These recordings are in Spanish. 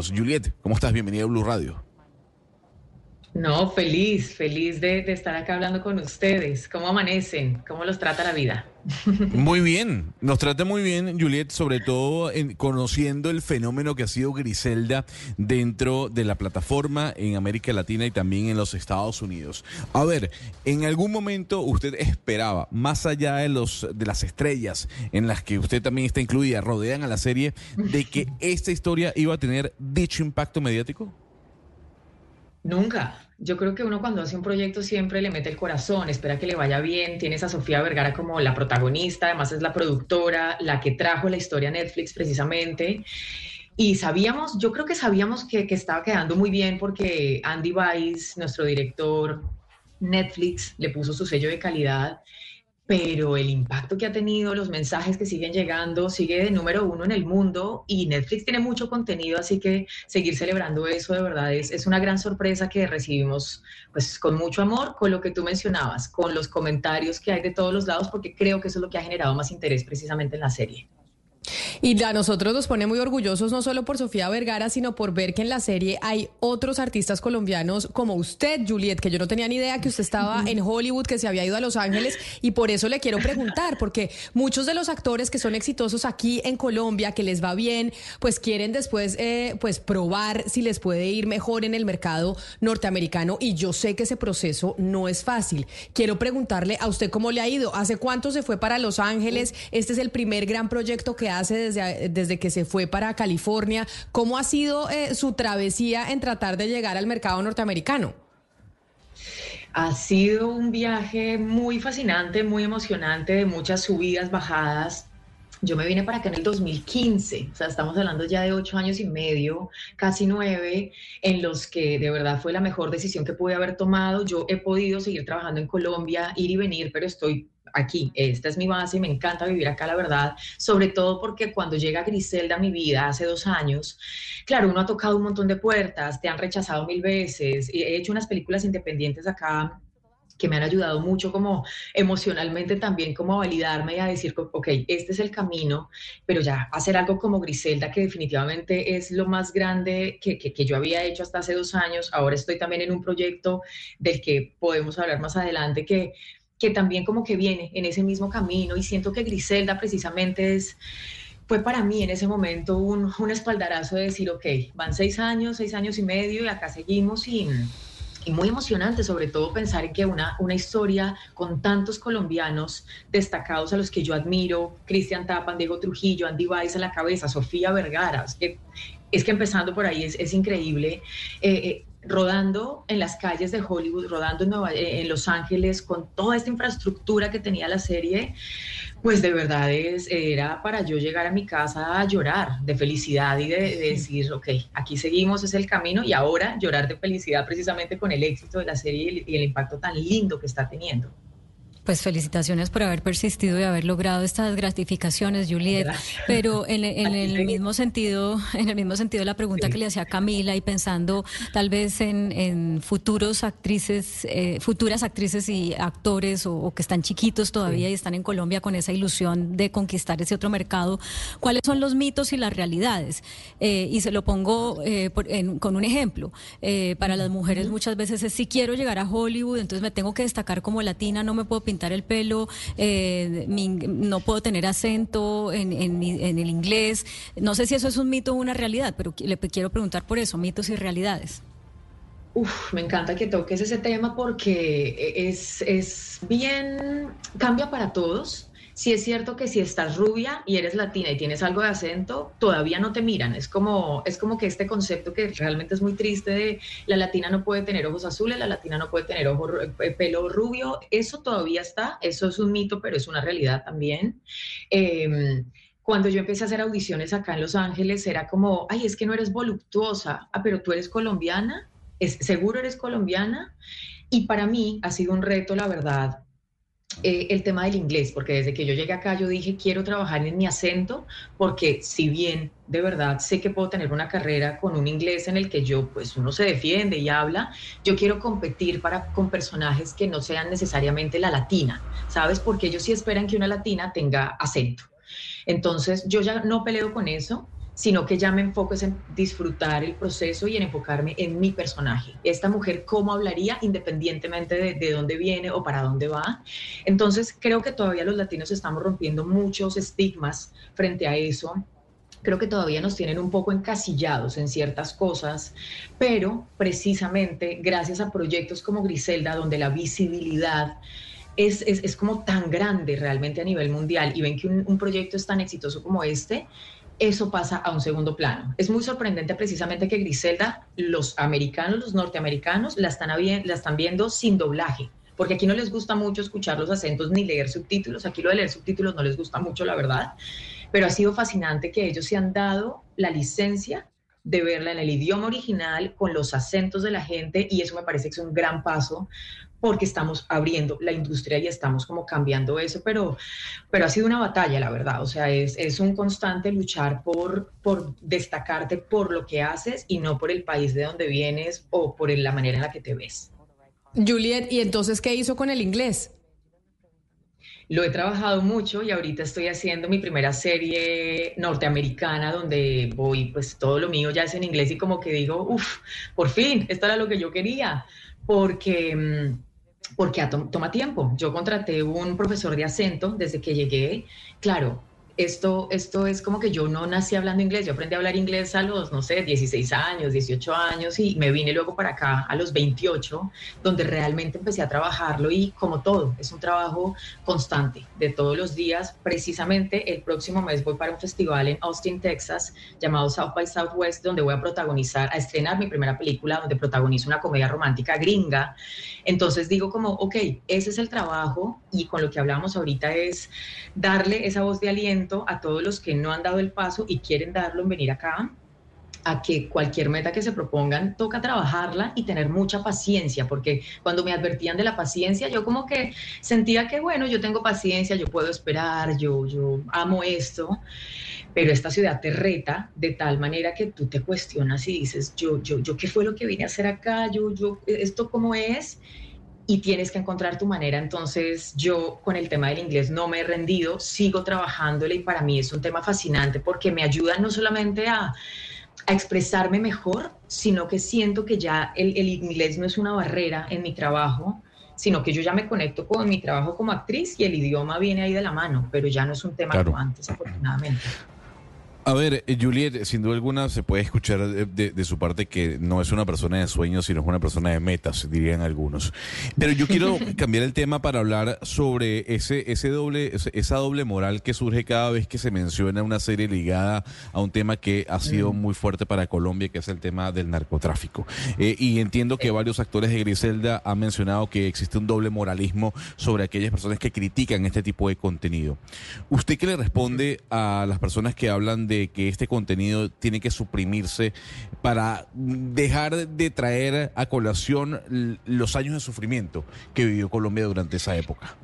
Juliet, ¿cómo estás? Bienvenida a Blue Radio. No, feliz, feliz de, estar acá hablando con ustedes. ¿Cómo amanecen? ¿Cómo los trata la vida? Muy bien, nos trata muy bien, Juliet, sobre todo en, conociendo el fenómeno que ha sido Griselda dentro de la plataforma en América Latina y también en los Estados Unidos. A ver, en algún momento usted esperaba, más allá de los de las estrellas en las que usted también está incluida, rodean a la serie, de que esta historia iba a tener dicho impacto mediático. Nunca. Yo creo que uno cuando hace un proyecto siempre le mete el corazón, espera que le vaya bien. Tienes a Sofía Vergara como la protagonista, además es la productora, la que trajo la historia a Netflix precisamente. Y sabíamos, yo creo que sabíamos que, que estaba quedando muy bien porque Andy Weiss, nuestro director, Netflix, le puso su sello de calidad pero el impacto que ha tenido, los mensajes que siguen llegando, sigue de número uno en el mundo y Netflix tiene mucho contenido, así que seguir celebrando eso de verdad es, es una gran sorpresa que recibimos pues con mucho amor, con lo que tú mencionabas, con los comentarios que hay de todos los lados, porque creo que eso es lo que ha generado más interés precisamente en la serie. Y a nosotros nos pone muy orgullosos no solo por Sofía Vergara, sino por ver que en la serie hay otros artistas colombianos como usted, Juliet, que yo no tenía ni idea que usted estaba en Hollywood, que se había ido a Los Ángeles, y por eso le quiero preguntar, porque muchos de los actores que son exitosos aquí en Colombia, que les va bien, pues quieren después eh, pues probar si les puede ir mejor en el mercado norteamericano, y yo sé que ese proceso no es fácil. Quiero preguntarle a usted cómo le ha ido, ¿hace cuánto se fue para Los Ángeles? Este es el primer gran proyecto que hace desde, desde que se fue para California. ¿Cómo ha sido eh, su travesía en tratar de llegar al mercado norteamericano? Ha sido un viaje muy fascinante, muy emocionante, de muchas subidas, bajadas. Yo me vine para acá en el 2015, o sea, estamos hablando ya de ocho años y medio, casi nueve, en los que de verdad fue la mejor decisión que pude haber tomado. Yo he podido seguir trabajando en Colombia, ir y venir, pero estoy aquí, esta es mi base me encanta vivir acá, la verdad, sobre todo porque cuando llega Griselda a mi vida hace dos años, claro, uno ha tocado un montón de puertas, te han rechazado mil veces, he hecho unas películas independientes acá que me han ayudado mucho como emocionalmente también como a validarme y a decir, ok, este es el camino, pero ya hacer algo como Griselda, que definitivamente es lo más grande que, que, que, yo había hecho hasta hace dos años, ahora estoy también en un proyecto del que podemos hablar más adelante, que que también como que viene en ese mismo camino y siento que Griselda precisamente es, fue para mí en ese momento un, un espaldarazo de decir, ok, van seis años, seis años y medio y acá seguimos y, y muy emocionante, sobre todo pensar en que una, una historia con tantos colombianos destacados a los que yo admiro, Cristian Tapan, Diego Trujillo, Andy Weiss a la cabeza, Sofía Vergara, es que, es que empezando por ahí es, es increíble. Eh, eh, rodando en las calles de Hollywood, rodando en, eh, en, Los Ángeles, con toda esta infraestructura que tenía la serie, pues de verdad es, era para yo llegar a mi casa a llorar de felicidad y de, de, decir, ok, aquí seguimos, es el camino, y ahora llorar de felicidad precisamente con el éxito de la serie y el impacto tan lindo que está teniendo. Pues felicitaciones por haber persistido y haber logrado estas gratificaciones, Juliet. Pero en, el mismo sentido, en el mismo sentido la pregunta que le hacía Camila y pensando tal vez en, futuros actrices, eh, futuras actrices y actores o, que están chiquitos todavía y están en Colombia con esa ilusión de conquistar ese otro mercado, ¿cuáles son los mitos y las realidades? Eh, y se lo pongo eh, con un ejemplo. para las mujeres muchas veces es si quiero llegar a Hollywood, entonces me tengo que destacar como latina, no me puedo pintar el pelo, eh, no puedo tener acento en, el inglés. No sé si eso es un mito o una realidad, pero le quiero preguntar por eso, mitos y realidades. Uf, me encanta que toques ese tema porque es, es bien, cambia para todos si es cierto que si estás rubia y eres latina y tienes algo de acento, todavía no te miran. Es como, es como que este concepto que realmente es muy triste la latina no puede tener ojos azules, la latina no puede tener ojo, eh, pelo rubio, eso todavía está, eso es un mito, pero es una realidad también. Em, cuando yo empecé a hacer audiciones acá en Los Ángeles, era como, ay, es que no eres voluptuosa, ah, pero tú eres colombiana, ¿Es, seguro eres colombiana. Y para mí ha sido un reto, la verdad, eh, el tema del inglés, porque desde que yo llegué acá yo dije quiero trabajar en mi acento, porque si bien de verdad sé que puedo tener una carrera con un inglés en el que yo pues uno se defiende y habla, yo quiero competir para con personajes que no sean necesariamente la latina, ¿sabes? Porque ellos sí esperan que una latina tenga acento. Entonces yo ya no peleo con eso, sino que ya me enfoco en disfrutar el proceso y en enfocarme en mi personaje. Esta mujer, ¿cómo hablaría independientemente de, de dónde viene o para dónde va? Entonces, creo que todavía los latinos estamos rompiendo muchos estigmas frente a eso creo que todavía nos tienen un poco encasillados en ciertas cosas, pero precisamente gracias a proyectos como Griselda, donde la visibilidad es, es, es como tan grande realmente a nivel mundial y ven que un, un proyecto es tan exitoso como este, eso pasa a un segundo plano. Es muy sorprendente precisamente que Griselda, los americanos, los norteamericanos, la están, viendo sin doblaje, porque aquí no les gusta mucho escuchar los acentos ni leer subtítulos, aquí lo de leer subtítulos no les gusta mucho, la verdad, pero ha sido fascinante que ellos se han dado la licencia de verla en el idioma original, con los acentos de la gente, y eso me parece que es un gran paso porque estamos abriendo la industria y estamos como cambiando eso, pero, pero ha sido una batalla, la verdad, o sea, es, un constante luchar por, por destacarte por lo que haces y no por el país de donde vienes o por la manera en la que te ves. Juliet, ¿y entonces qué hizo con el inglés? Lo he trabajado mucho y ahorita estoy haciendo mi primera serie norteamericana donde voy, pues todo lo mío ya es en inglés y como que digo, uff, por fin, esto era lo que yo quería, porque, mm, porque toma tiempo. Yo contraté un profesor de acento desde que llegué, claro, esto, esto es como que yo no nací hablando inglés, yo aprendí a hablar inglés a los, no sé, 16 años, 18 años y me vine luego para acá a los 28, donde realmente empecé a trabajarlo y como todo, es un trabajo constante de todos los días. Precisamente el próximo mes voy para un festival en Austin, Texas, llamado South by Southwest, donde voy a protagonizar, a estrenar mi primera película, donde protagonizo una comedia romántica gringa. Entonces digo como, ok, ese es el trabajo y con lo que hablamos ahorita es darle esa voz de aliento a todos los que no han dado el paso y quieren darlo en venir acá a que cualquier meta que se propongan toca trabajarla y tener mucha paciencia, porque cuando me advertían de la paciencia, yo como que sentía que, bueno, yo tengo paciencia, yo puedo esperar, yo, yo amo esto, pero esta ciudad te reta de tal manera que tú te cuestionas y dices, yo, yo, yo, ¿qué fue lo que vine a hacer acá? Yo, yo, ¿esto cómo es? Y tienes que encontrar tu manera. Entonces yo con el tema del inglés no me he rendido, sigo trabajándole y para mí es un tema fascinante porque me ayuda no solamente a, a expresarme mejor, sino que siento que ya el, el, inglés no es una barrera en mi trabajo, sino que yo ya me conecto con mi trabajo como actriz y el idioma viene ahí de la mano, pero ya no es un tema claro. como antes, afortunadamente. A ver, eh, Juliet, sin duda alguna se puede escuchar de, de, su parte que no es una persona de sueños, sino es una persona de metas, dirían algunos. Pero yo quiero cambiar el tema para hablar sobre ese, ese doble, esa doble moral que surge cada vez que se menciona una serie ligada a un tema que ha sido muy fuerte para Colombia, que es el tema del narcotráfico. Eh, y entiendo que varios actores de Griselda han mencionado que existe un doble moralismo sobre aquellas personas que critican este tipo de contenido. ¿Usted qué le responde a las personas que hablan de de que este contenido tiene que suprimirse para dejar de traer a colación los años de sufrimiento que vivió Colombia durante esa época?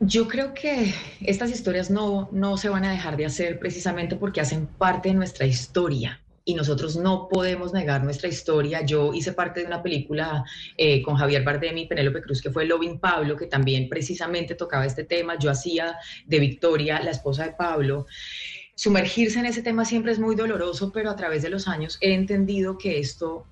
Yo creo que estas historias no, no se van a dejar de hacer precisamente porque hacen parte de nuestra historia y nosotros no podemos negar nuestra historia. Yo hice parte de una película eh, con Javier Bardem y Penélope Cruz que fue Loving Pablo, que también precisamente tocaba este tema. Yo hacía de Victoria, la esposa de Pablo. Sumergirse en ese tema siempre es muy doloroso, pero a través de los años he entendido que esto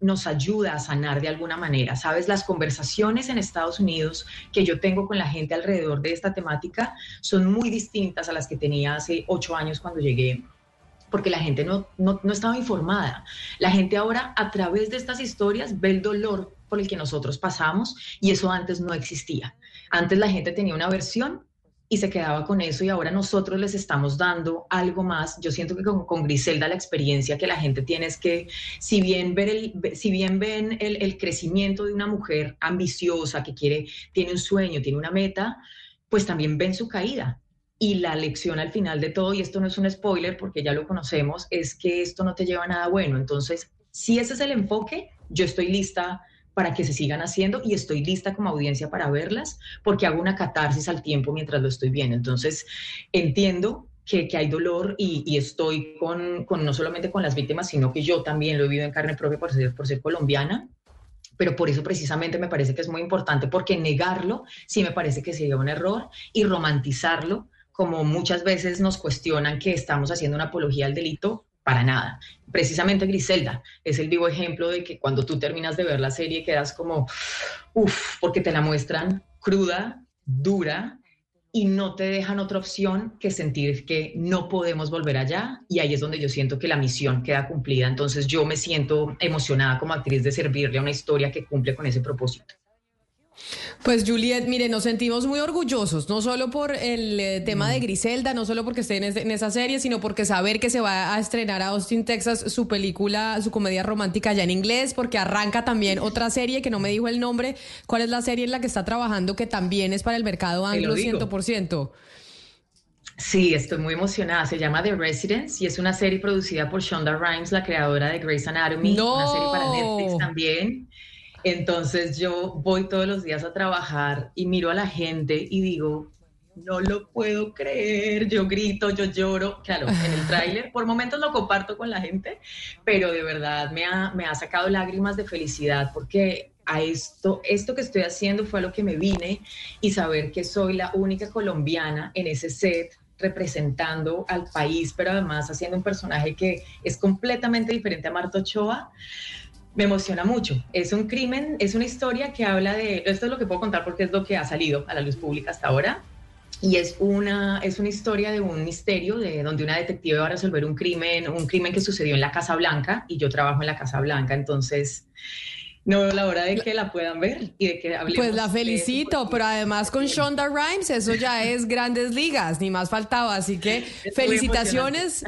nos ayuda a sanar de alguna manera. Sabes, las conversaciones en Estados Unidos que yo tengo con la gente alrededor de esta temática son muy distintas a las que tenía hace ocho años cuando llegué porque la gente no, no, no, estaba informada. La gente ahora a través de estas historias ve el dolor por el que nosotros pasamos y eso antes no existía. Antes la gente tenía una versión y se quedaba con eso y ahora nosotros les estamos dando algo más. Yo siento que con, Griselda la experiencia que la gente tiene es que si bien, ver el, si bien ven el, el crecimiento de una mujer ambiciosa que quiere, tiene un sueño, tiene una meta, pues también ven su caída. Y la lección al final de todo, y esto no es un spoiler porque ya lo conocemos, es que esto no te lleva a nada bueno. Entonces, si ese es el enfoque, yo estoy lista para que se sigan haciendo y estoy lista como audiencia para verlas porque hago una catarsis al tiempo mientras lo estoy viendo. Entonces, entiendo que, hay dolor y, y estoy con, con, no solamente con las víctimas, sino que yo también lo he vivido en carne propia por ser, por ser colombiana. Pero por eso precisamente me parece que es muy importante, porque negarlo sí me parece que sería un error y romantizarlo como muchas veces nos cuestionan que estamos haciendo una apología al delito, para nada. Precisamente Griselda es el vivo ejemplo de que cuando tú terminas de ver la serie quedas como, uff, porque te la muestran cruda, dura, y no te dejan otra opción que sentir que no podemos volver allá y ahí es donde yo siento que la misión queda cumplida. Entonces yo me siento emocionada como actriz de servirle a una historia que cumple con ese propósito. Pues Juliet, mire, nos sentimos muy orgullosos, no solo por el eh, tema de mm. Griselda, no solo porque esté en, esa serie, sino porque saber que se va a estrenar a Austin, Texas, su película, su comedia romántica ya en inglés, porque arranca también otra serie que no me dijo el nombre. ¿Cuál es la serie en la que está trabajando que también es para el mercado anglo 100%? Sí, estoy muy emocionada. Se llama The Residence y es una serie producida por Shonda Rhimes, la creadora de Grey's Anatomy. Una serie para Netflix también. Entonces yo voy todos los días a trabajar y miro a la gente y digo, no lo puedo creer, yo grito, yo lloro, claro, en el tráiler, por momentos lo comparto con la gente, pero de verdad me ha, me ha sacado lágrimas de felicidad porque a esto, esto que estoy haciendo fue a lo que me vine y saber que soy la única colombiana en ese set representando al país, pero además haciendo un personaje que es completamente diferente a Marta Ochoa, me emociona mucho. Es un crimen, es una historia que habla de, esto es lo que puedo contar porque es lo que ha salido a la luz pública hasta ahora, y es una, es una historia de un misterio de donde una detective va a resolver un crimen, un crimen que sucedió en la Casa Blanca, y yo trabajo en la Casa Blanca, entonces no veo la hora de que la puedan ver y de que hablemos. Pues la felicito, pero además con Shonda Rhimes eso ya es grandes ligas, ni más faltaba. Así que felicitaciones,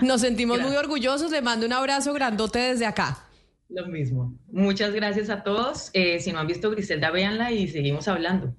nos sentimos muy orgullosos, le mando un abrazo grandote desde acá. Lo mismo. Muchas gracias a todos. Eh, si no han visto Griselda, véanla y seguimos hablando.